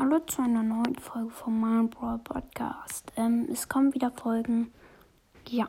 Hallo zu einer neuen Folge vom Mind Brawl Podcast. Ähm, es kommen wieder Folgen. Ja.